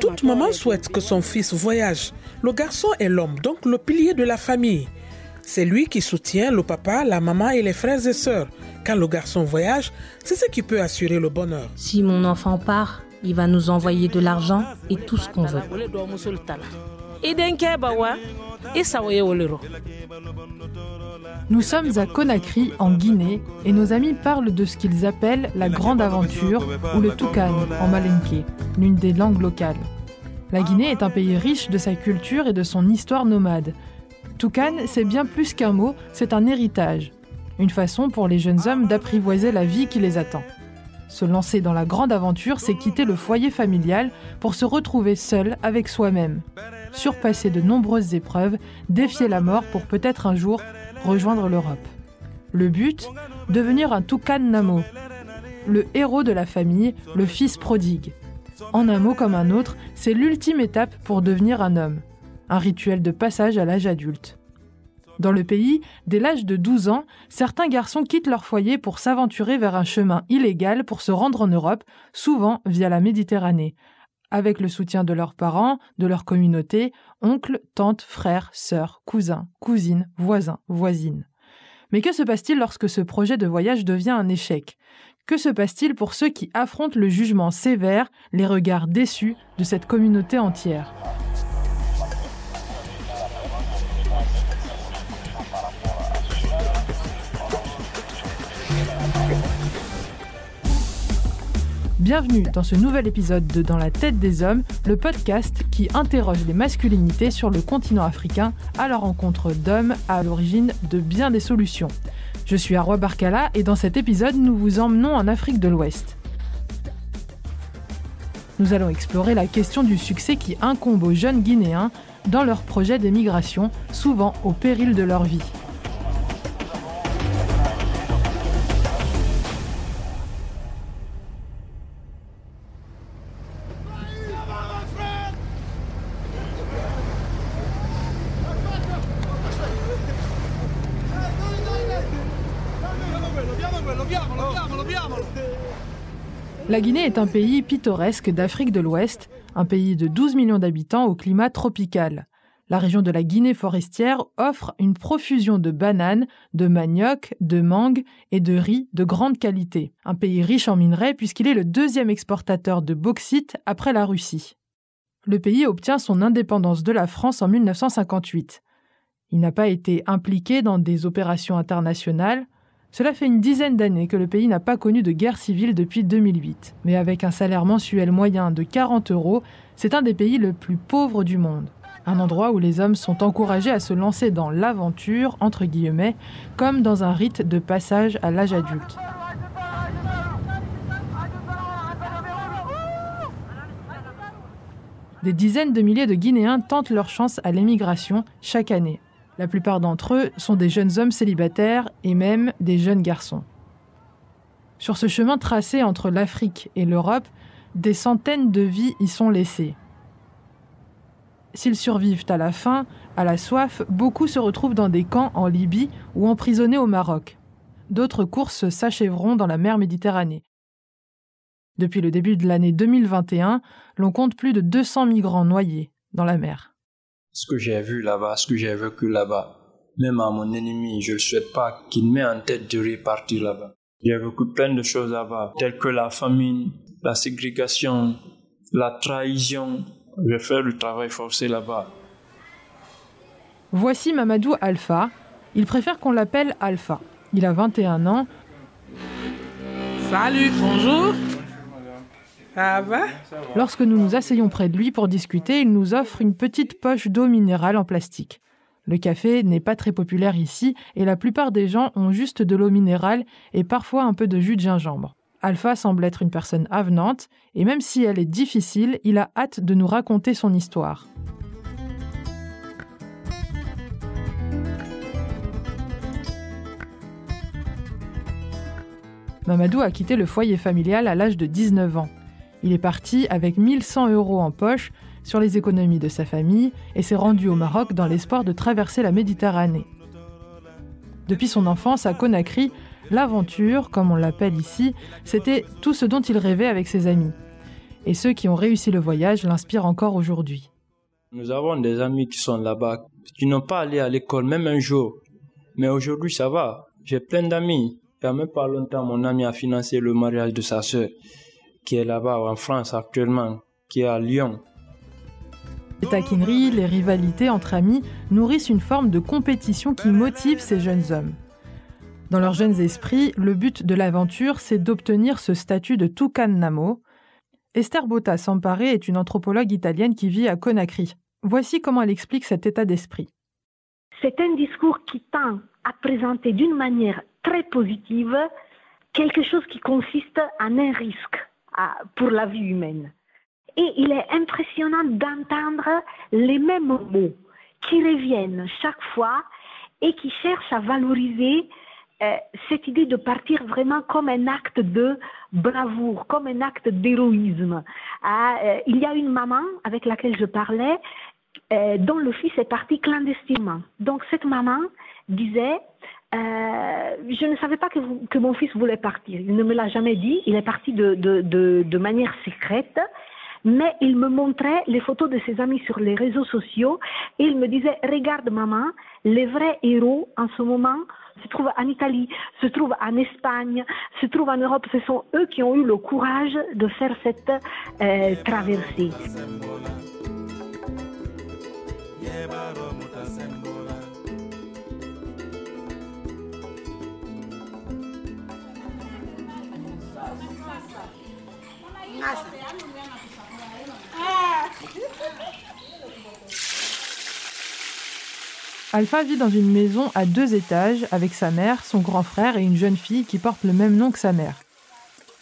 Toute maman souhaite que son fils voyage. Le garçon est l'homme, donc le pilier de la famille. C'est lui qui soutient le papa, la maman et les frères et sœurs. Quand le garçon voyage, c'est ce qui peut assurer le bonheur. Si mon enfant part, il va nous envoyer de l'argent et tout ce qu'on veut. Nous sommes à Conakry, en Guinée, et nos amis parlent de ce qu'ils appellent la grande aventure ou le toucan en malinké, l'une des langues locales. La Guinée est un pays riche de sa culture et de son histoire nomade. Toucan, c'est bien plus qu'un mot, c'est un héritage, une façon pour les jeunes hommes d'apprivoiser la vie qui les attend. Se lancer dans la grande aventure, c'est quitter le foyer familial pour se retrouver seul avec soi-même surpasser de nombreuses épreuves, défier la mort pour peut-être un jour rejoindre l'Europe. Le but Devenir un Toucan Namo, le héros de la famille, le fils prodigue. En un mot comme un autre, c'est l'ultime étape pour devenir un homme, un rituel de passage à l'âge adulte. Dans le pays, dès l'âge de 12 ans, certains garçons quittent leur foyer pour s'aventurer vers un chemin illégal pour se rendre en Europe, souvent via la Méditerranée, avec le soutien de leurs parents, de leur communauté, oncles, tantes, frères, sœurs, cousins, cousines, voisins, voisines. Mais que se passe-t-il lorsque ce projet de voyage devient un échec? Que se passe-t-il pour ceux qui affrontent le jugement sévère, les regards déçus de cette communauté entière? Bienvenue dans ce nouvel épisode de Dans la tête des hommes, le podcast qui interroge les masculinités sur le continent africain à la rencontre d'hommes à l'origine de bien des solutions. Je suis Arwa Barkala et dans cet épisode, nous vous emmenons en Afrique de l'Ouest. Nous allons explorer la question du succès qui incombe aux jeunes Guinéens dans leur projet d'émigration, souvent au péril de leur vie. La Guinée est un pays pittoresque d'Afrique de l'Ouest, un pays de 12 millions d'habitants au climat tropical. La région de la Guinée forestière offre une profusion de bananes, de manioc, de mangue et de riz de grande qualité. Un pays riche en minerais puisqu'il est le deuxième exportateur de bauxite après la Russie. Le pays obtient son indépendance de la France en 1958. Il n'a pas été impliqué dans des opérations internationales, cela fait une dizaine d'années que le pays n'a pas connu de guerre civile depuis 2008. Mais avec un salaire mensuel moyen de 40 euros, c'est un des pays le plus pauvres du monde. Un endroit où les hommes sont encouragés à se lancer dans l'aventure, entre guillemets, comme dans un rite de passage à l'âge adulte. Des dizaines de milliers de Guinéens tentent leur chance à l'émigration chaque année. La plupart d'entre eux sont des jeunes hommes célibataires et même des jeunes garçons. Sur ce chemin tracé entre l'Afrique et l'Europe, des centaines de vies y sont laissées. S'ils survivent à la faim, à la soif, beaucoup se retrouvent dans des camps en Libye ou emprisonnés au Maroc. D'autres courses s'achèveront dans la mer Méditerranée. Depuis le début de l'année 2021, l'on compte plus de 200 migrants noyés dans la mer ce que j'ai vu là-bas, ce que j'ai vécu là-bas. Même à mon ennemi, je ne souhaite pas qu'il m'ait en tête de repartir là-bas. J'ai vécu plein de choses là-bas, telles que la famine, la ségrégation, la trahison. Je fais le travail forcé là-bas. Voici Mamadou Alpha. Il préfère qu'on l'appelle Alpha. Il a 21 ans. Salut, bonjour. Lorsque nous nous asseyons près de lui pour discuter, il nous offre une petite poche d'eau minérale en plastique. Le café n'est pas très populaire ici et la plupart des gens ont juste de l'eau minérale et parfois un peu de jus de gingembre. Alpha semble être une personne avenante et même si elle est difficile, il a hâte de nous raconter son histoire. Mamadou a quitté le foyer familial à l'âge de 19 ans. Il est parti avec 1100 euros en poche sur les économies de sa famille et s'est rendu au Maroc dans l'espoir de traverser la Méditerranée. Depuis son enfance à Conakry, L'aventure, comme on l'appelle ici, c'était tout ce dont il rêvait avec ses amis. Et ceux qui ont réussi le voyage l'inspirent encore aujourd'hui. Nous avons des amis qui sont là-bas, qui n'ont pas allé à l'école même un jour. Mais aujourd'hui, ça va. J'ai plein d'amis. Il a même pas longtemps, mon ami a financé le mariage de sa sœur, qui est là-bas en France actuellement, qui est à Lyon. Les taquineries, les rivalités entre amis nourrissent une forme de compétition qui motive ces jeunes hommes. Dans leurs jeunes esprits, le but de l'aventure, c'est d'obtenir ce statut de Tucan Namo. Esther Botta Sampare est une anthropologue italienne qui vit à Conakry. Voici comment elle explique cet état d'esprit. C'est un discours qui tend à présenter d'une manière très positive quelque chose qui consiste en un risque pour la vie humaine. Et il est impressionnant d'entendre les mêmes mots qui reviennent chaque fois et qui cherchent à valoriser euh, cette idée de partir vraiment comme un acte de bravoure, comme un acte d'héroïsme. Ah, euh, il y a une maman avec laquelle je parlais euh, dont le fils est parti clandestinement. Donc cette maman disait, je ne savais pas que, mon fils voulait partir. Il ne me l'a jamais dit. Il est parti de manière secrète mais il me montrait les photos de ses amis sur les réseaux sociaux et il me disait, regarde maman, les vrais héros en ce moment se trouvent en Italie, se trouvent en Espagne, se trouvent en Europe. Ce sont eux qui ont eu le courage de faire cette euh, traversée. Alpha vit dans une maison à deux étages avec sa mère, son grand frère et une jeune fille qui porte le même nom que sa mère.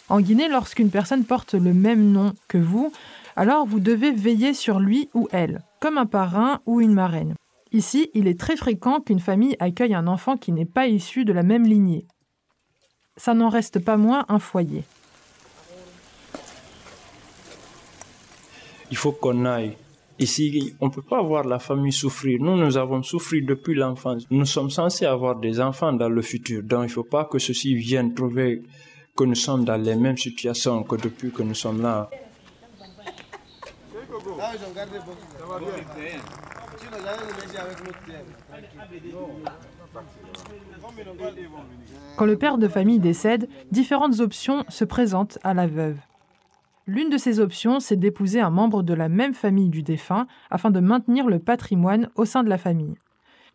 En Guinée, lorsqu'une personne porte le même nom que vous, alors vous devez veiller sur lui ou elle, comme un parrain ou une marraine. Ici, il est très fréquent qu'une famille accueille un enfant qui n'est pas issu de la même lignée. Ça n'en reste pas moins un foyer. Il faut qu'on aille Ici, on ne peut pas voir la famille souffrir. Nous, nous avons souffert depuis l'enfance. Nous sommes censés avoir des enfants dans le futur. Donc, il ne faut pas que ceux-ci viennent trouver que nous sommes dans les mêmes situations que depuis que nous sommes là. Quand le père de famille décède, différentes options se présentent à la veuve. L'une de ces options, c'est d'épouser un membre de la même famille du défunt afin de maintenir le patrimoine au sein de la famille.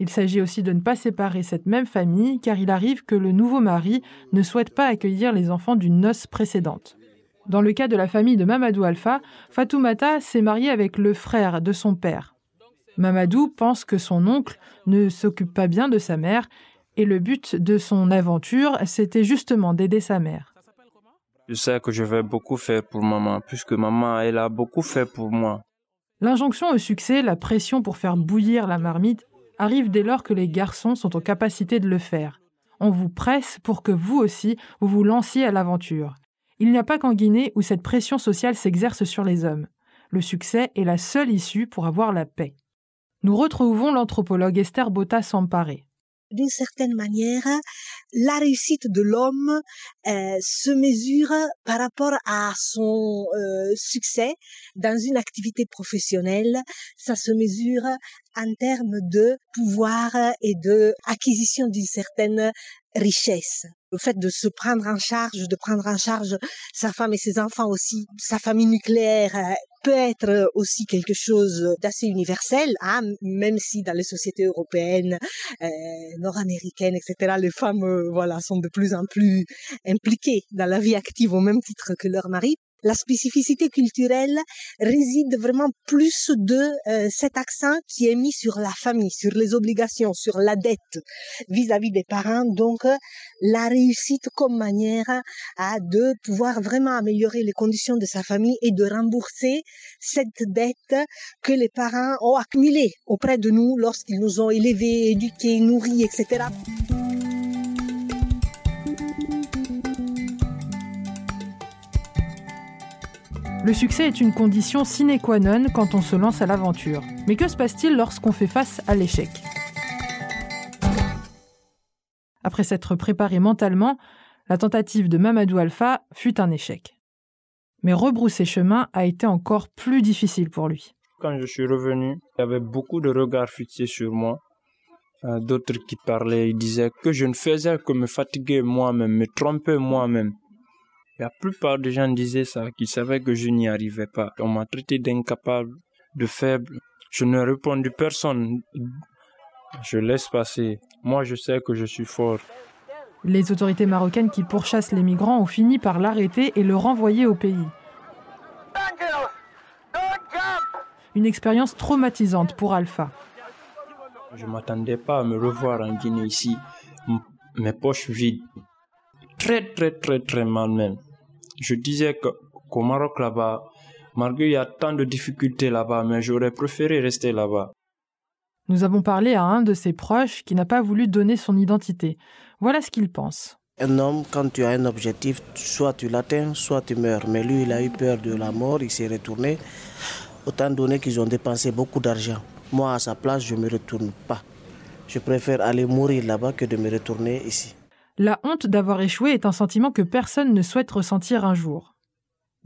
Il s'agit aussi de ne pas séparer cette même famille car il arrive que le nouveau mari ne souhaite pas accueillir les enfants d'une noce précédente. Dans le cas de la famille de Mamadou Alpha, Fatoumata s'est mariée avec le frère de son père. Mamadou pense que son oncle ne s'occupe pas bien de sa mère et le but de son aventure, c'était justement d'aider sa mère. Je sais que je vais beaucoup faire pour maman, puisque maman, elle a beaucoup fait pour moi. L'injonction au succès, la pression pour faire bouillir la marmite, arrive dès lors que les garçons sont en capacité de le faire. On vous presse pour que vous aussi, vous vous lanciez à l'aventure. Il n'y a pas qu'en Guinée où cette pression sociale s'exerce sur les hommes. Le succès est la seule issue pour avoir la paix. Nous retrouvons l'anthropologue Esther Botta Samparé d'une certaine manière, la réussite de l'homme euh, se mesure par rapport à son euh, succès dans une activité professionnelle. Ça se mesure en termes de pouvoir et de acquisition d'une certaine richesse. Le fait de se prendre en charge, de prendre en charge sa femme et ses enfants aussi, sa famille nucléaire euh, peut être aussi quelque chose d'assez universel, hein, même si dans les sociétés européennes, euh, nord-américaines, etc., les femmes, euh, voilà, sont de plus en plus impliquées dans la vie active au même titre que leur mari la spécificité culturelle réside vraiment plus de euh, cet accent qui est mis sur la famille, sur les obligations, sur la dette vis-à-vis des parents. Donc, la réussite comme manière à de pouvoir vraiment améliorer les conditions de sa famille et de rembourser cette dette que les parents ont accumulée auprès de nous lorsqu'ils nous ont élevés, éduqués, nourris, etc. Le succès est une condition sine qua non quand on se lance à l'aventure. Mais que se passe-t-il lorsqu'on fait face à l'échec? Après s'être préparé mentalement, la tentative de Mamadou Alpha fut un échec. Mais rebrousser chemin a été encore plus difficile pour lui. Quand je suis revenu, il y avait beaucoup de regards fixés sur moi. Euh, d'autres qui parlaient, ils disaient que je ne faisais que me fatiguer moi-même, me tromper moi-même. La plupart des gens disaient ça, qu'ils savaient que je n'y arrivais pas. On m'a traité d'incapable, de faible. Je n'ai répondu personne. Je laisse passer. Moi, je sais que je suis fort. Les autorités marocaines qui pourchassent les migrants ont fini par l'arrêter et le renvoyer au pays. Une expérience traumatisante pour Alpha. Je ne m'attendais pas à me revoir en Guinée ici, mes poches vides. Très, très, très, très mal même. Je disais qu'au Maroc là-bas, malgré il y a tant de difficultés là-bas, mais j'aurais préféré rester là-bas. Nous avons parlé à un de ses proches qui n'a pas voulu donner son identité. Voilà ce qu'il pense. Un homme, quand tu as un objectif, soit tu l'atteins, soit tu meurs. Mais lui, il a eu peur de la mort, il s'est retourné. Autant donné qu'ils ont dépensé beaucoup d'argent. Moi, à sa place, je ne me retourne pas. Je préfère aller mourir là-bas que de me retourner ici. La honte d'avoir échoué est un sentiment que personne ne souhaite ressentir un jour.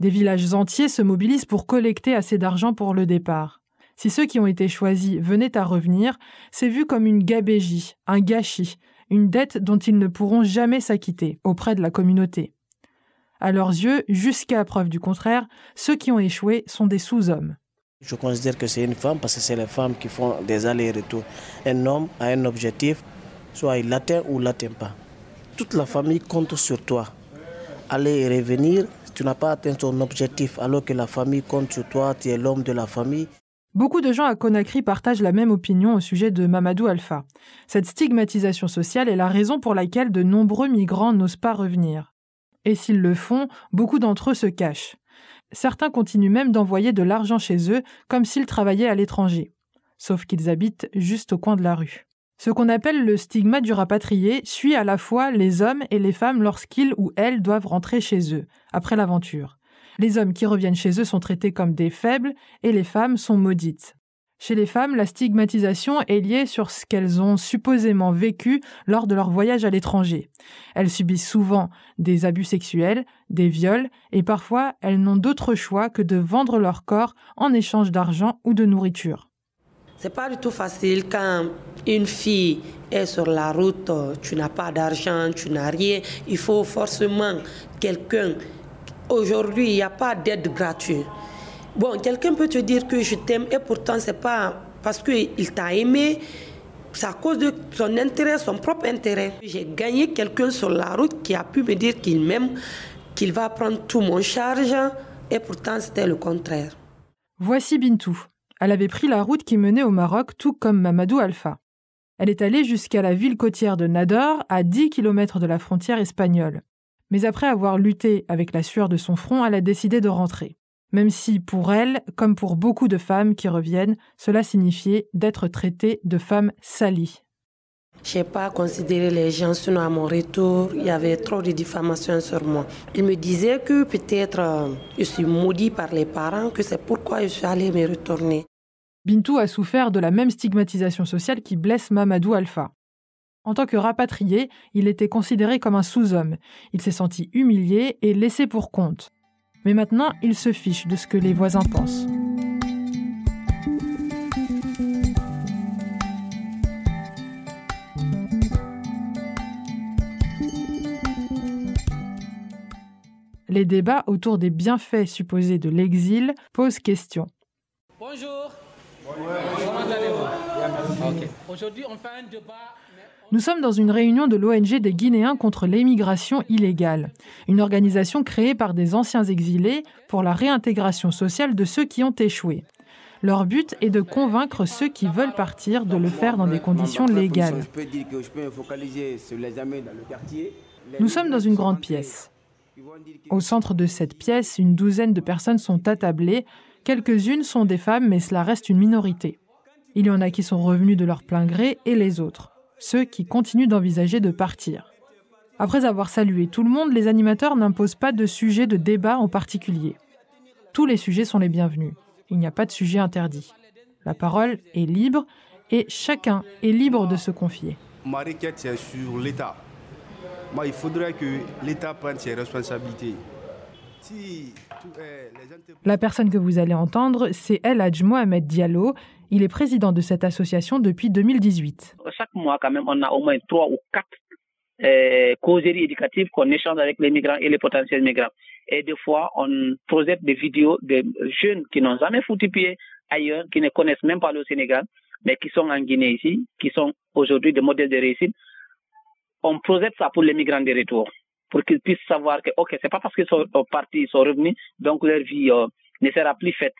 Des villages entiers se mobilisent pour collecter assez d'argent pour le départ. Si ceux qui ont été choisis venaient à revenir, c'est vu comme une gabégie, un gâchis, une dette dont ils ne pourront jamais s'acquitter auprès de la communauté. À leurs yeux, jusqu'à preuve du contraire, ceux qui ont échoué sont des sous-hommes. Je considère que c'est une femme parce que c'est les femmes qui font des allers-retours. Un homme a un objectif, soit il l'atteint ou l'atteint pas toute la famille compte sur toi. Aller et revenir, tu n'as pas atteint ton objectif alors que la famille compte sur toi, tu es l'homme de la famille. Beaucoup de gens à Conakry partagent la même opinion au sujet de Mamadou Alpha. Cette stigmatisation sociale est la raison pour laquelle de nombreux migrants n'osent pas revenir. Et s'ils le font, beaucoup d'entre eux se cachent. Certains continuent même d'envoyer de l'argent chez eux comme s'ils travaillaient à l'étranger. Sauf qu'ils habitent juste au coin de la rue. Ce qu'on appelle le stigma du rapatrié suit à la fois les hommes et les femmes lorsqu'ils ou elles doivent rentrer chez eux, après l'aventure. Les hommes qui reviennent chez eux sont traités comme des faibles et les femmes sont maudites. Chez les femmes, la stigmatisation est liée sur ce qu'elles ont supposément vécu lors de leur voyage à l'étranger. Elles subissent souvent des abus sexuels, des viols, et parfois elles n'ont d'autre choix que de vendre leur corps en échange d'argent ou de nourriture. C'est pas du tout facile quand une fille est sur la route, tu n'as pas d'argent, tu n'as rien. Il faut forcément quelqu'un. Aujourd'hui, il n'y a pas d'aide gratuite. Bon, quelqu'un peut te dire que je t'aime et pourtant c'est pas parce qu'il t'a aimé, c'est à cause de son intérêt, son propre intérêt. J'ai gagné quelqu'un sur la route qui a pu me dire qu'il m'aime, qu'il va prendre tout mon charge et pourtant c'était le contraire. Voici Bintou, elle avait pris la route qui menait au Maroc, tout comme Mamadou Alpha. Elle est allée jusqu'à la ville côtière de Nador, à 10 km de la frontière espagnole. Mais après avoir lutté avec la sueur de son front, elle a décidé de rentrer. Même si, pour elle, comme pour beaucoup de femmes qui reviennent, cela signifiait d'être traitée de femme salie. Je n'ai pas considéré les gens, sinon à mon retour, il y avait trop de diffamations sur moi. Ils me disaient que peut-être euh, je suis maudit par les parents, que c'est pourquoi je suis allée me retourner. Bintou a souffert de la même stigmatisation sociale qui blesse Mamadou Alpha. En tant que rapatrié, il était considéré comme un sous-homme. Il s'est senti humilié et laissé pour compte. Mais maintenant, il se fiche de ce que les voisins pensent. les débats autour des bienfaits supposés de l'exil posent question. Bonjour. Nous sommes dans une réunion de l'ONG des Guinéens contre l'émigration illégale, une organisation créée par des anciens exilés pour la réintégration sociale de ceux qui ont échoué. Leur but est de convaincre ceux qui veulent partir de le faire dans des conditions légales. Nous sommes dans une grande pièce. Au centre de cette pièce, une douzaine de personnes sont attablées. Quelques-unes sont des femmes, mais cela reste une minorité. Il y en a qui sont revenus de leur plein gré et les autres, ceux qui continuent d'envisager de partir. Après avoir salué tout le monde, les animateurs n'imposent pas de sujet de débat en particulier. Tous les sujets sont les bienvenus. Il n'y a pas de sujet interdit. La parole est libre et chacun est libre de se confier. ma requête, c'est sur l'État. Il faudrait que l'État prenne ses responsabilités. La personne que vous allez entendre, c'est El Hadj Mohamed Diallo. Il est président de cette association depuis 2018. Chaque mois, quand même, on a au moins trois ou quatre euh, causeries éducatives qu'on échange avec les migrants et les potentiels migrants. Et des fois, on projette des vidéos de jeunes qui n'ont jamais foutu pied ailleurs, qui ne connaissent même pas le Sénégal, mais qui sont en Guinée ici, qui sont aujourd'hui des modèles de réussite. On projette ça pour les migrants de retour pour qu'ils puissent savoir que, OK, c'est pas parce qu'ils sont partis, ils sont revenus, donc leur vie euh, ne sera plus faite.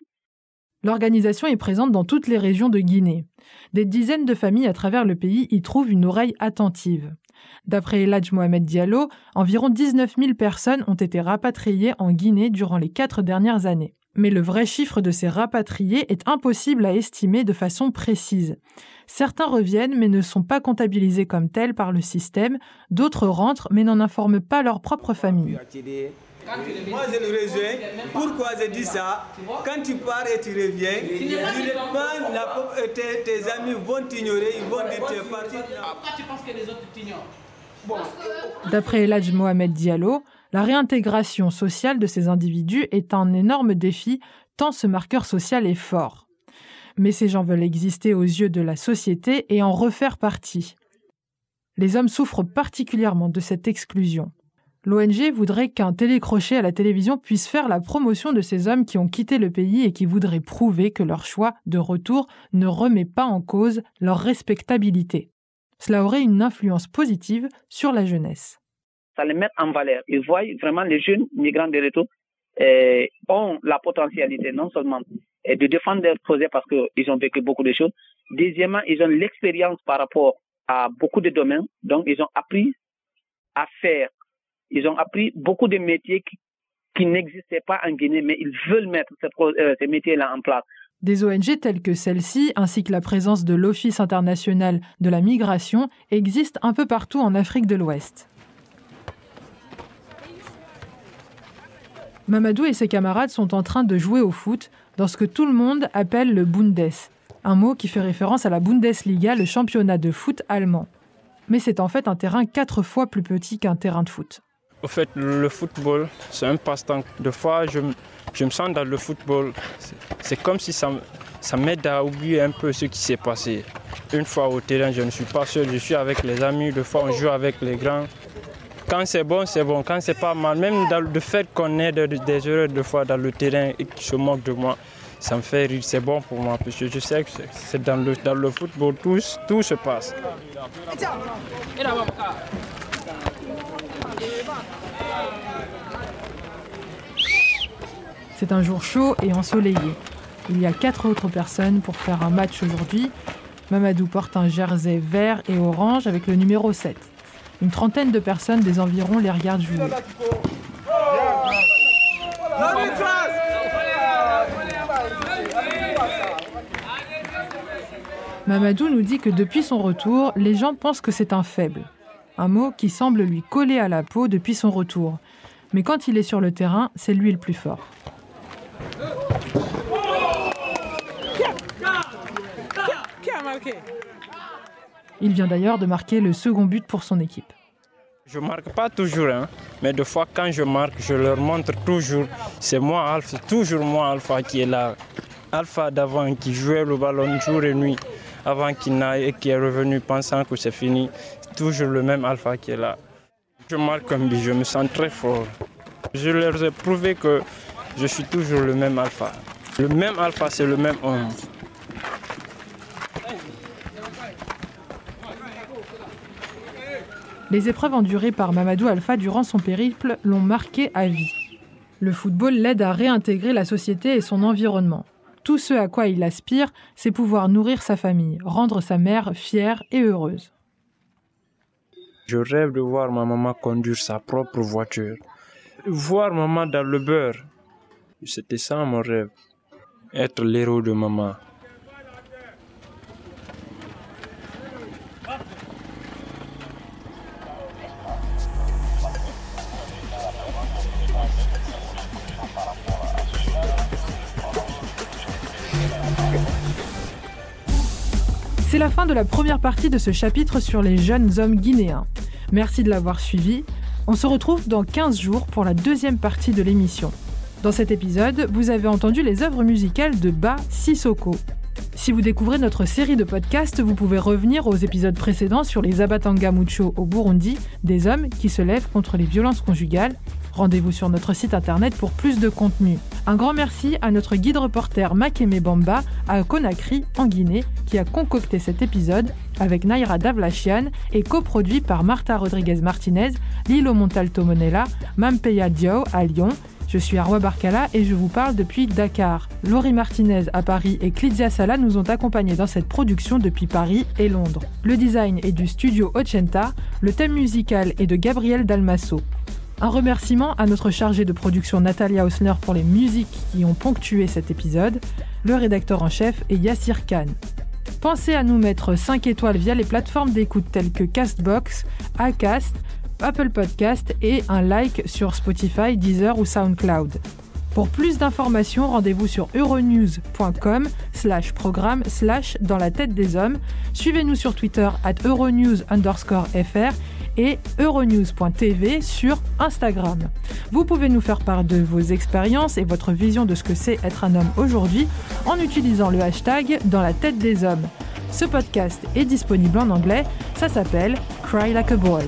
L'organisation est présente dans toutes les régions de Guinée. Des dizaines de familles à travers le pays y trouvent une oreille attentive. D'après Eladj Mohamed Diallo, environ 19 000 personnes ont été rapatriées en Guinée durant les quatre dernières années. Mais le vrai chiffre de ces rapatriés est impossible à estimer de façon précise. Certains reviennent mais ne sont pas comptabilisés comme tels par le système, d'autres rentrent mais n'en informent pas leur propre famille. Moi, je le rejoins. Pourquoi je dis ça? Quand tu pars et tu reviens, tu tes, tes amis vont t'ignorer, ils vont dire que tu es parti. Pourquoi tu penses que les autres t'ignorent? D'après Eladj Mohamed Diallo, la réintégration sociale de ces individus est un énorme défi tant ce marqueur social est fort. Mais ces gens veulent exister aux yeux de la société et en refaire partie. Les hommes souffrent particulièrement de cette exclusion. L'ONG voudrait qu'un télécrochet à la télévision puisse faire la promotion de ces hommes qui ont quitté le pays et qui voudraient prouver que leur choix de retour ne remet pas en cause leur respectabilité. Cela aurait une influence positive sur la jeunesse. Ça les met en valeur. Ils voient vraiment les jeunes migrants de retour eh, ont la potentialité non seulement eh, de défendre leurs projets parce qu'ils ont vécu beaucoup de choses. Deuxièmement, ils ont l'expérience par rapport à beaucoup de domaines. Donc, ils ont appris à faire. Ils ont appris beaucoup de métiers qui, n'existaient pas en Guinée, mais ils veulent mettre euh, ces métiers-là en place. Des ONG telles que celle-ci, ainsi que la présence de l'Office international de la migration, existent un peu partout en Afrique de l'Ouest. Mamadou et ses camarades sont en train de jouer au foot dans ce que tout le monde appelle le Bundes, un mot qui fait référence à la Bundesliga, le championnat de foot allemand. Mais c'est en fait un terrain quatre fois plus petit qu'un terrain de foot. Au fait, le football, c'est un passe-temps. Des fois, je, je me sens dans le football. C'est comme si ça, ça m'aide à oublier un peu ce qui s'est passé. Une fois au terrain, je ne suis pas seul, je suis avec les amis. Des fois, on joue avec les grands. Quand c'est bon, c'est bon. Quand c'est pas mal, même le fait qu'on ait des erreurs de fois dans le terrain et qu'ils se moquent de moi, ça me fait rire. C'est bon pour moi parce que je sais que c'est dans le, dans le football, tout, tout se passe. C'est un jour chaud et ensoleillé. Il y a quatre autres personnes pour faire un match aujourd'hui. Mamadou porte un jersey vert et orange avec le numéro 7. Une trentaine de personnes des environs les regardent jouer. Mamadou nous dit que depuis son retour, les gens pensent que c'est un faible. Un mot qui semble lui coller à la peau depuis son retour. Mais quand il est sur le terrain, c'est lui le plus fort. Il vient d'ailleurs de marquer le second but pour son équipe. Je marque pas toujours, hein, mais des fois quand je marque, je leur montre toujours. C'est moi, Alpha, toujours moi, Alpha, qui est là. Alpha d'avant, qui jouait le ballon jour et nuit, avant qu'il n'aille et qui est revenu pensant que c'est fini. C'est toujours le même Alpha qui est là. Je je me sens très fort. Je leur ai prouvé que je suis toujours le même Alpha. Le même Alpha, c'est le même homme. Les épreuves endurées par Mamadou Alpha durant son périple l'ont marqué à vie. Le football l'aide à réintégrer la société et son environnement. Tout ce à quoi il aspire, c'est pouvoir nourrir sa famille, rendre sa mère fière et heureuse. Je rêve de voir ma maman conduire sa propre voiture. Voir maman dans le beurre. C'était ça mon rêve. Être l'héros de maman. C'est la fin de la première partie de ce chapitre sur les jeunes hommes guinéens. Merci de l'avoir suivi. On se retrouve dans 15 jours pour la deuxième partie de l'émission. Dans cet épisode, vous avez entendu les œuvres musicales de Ba Sissoko. Si vous découvrez notre série de podcasts, vous pouvez revenir aux épisodes précédents sur les Abatanga Mucho au Burundi, des hommes qui se lèvent contre les violences conjugales. Rendez-vous sur notre site internet pour plus de contenu. Un grand merci à notre guide reporter Makeme Bamba à Conakry, en Guinée, qui a concocté cet épisode avec Naira Davlachian et coproduit par Marta Rodriguez Martinez, Lilo Montalto Monella, Mampeya Diao à Lyon, je suis Arwa Barkala et je vous parle depuis Dakar. Laurie Martinez à Paris et Clizia Sala nous ont accompagnés dans cette production depuis Paris et Londres. Le design est du studio Ochenta, le thème musical est de Gabriel Dalmasso. Un remerciement à notre chargée de production Natalia Hausner pour les musiques qui ont ponctué cet épisode. Le rédacteur en chef est Yassir Khan. Pensez à nous mettre 5 étoiles via les plateformes d'écoute telles que Castbox, Acast, Apple Podcast et un like sur Spotify, Deezer ou SoundCloud. Pour plus d'informations, rendez-vous sur euronews.com slash programme slash dans la tête des hommes. Suivez-nous sur Twitter at euronews underscore fr et euronews.tv sur Instagram. Vous pouvez nous faire part de vos expériences et votre vision de ce que c'est être un homme aujourd'hui en utilisant le hashtag dans la tête des hommes. Ce podcast est disponible en anglais, ça s'appelle Cry Like a Boy.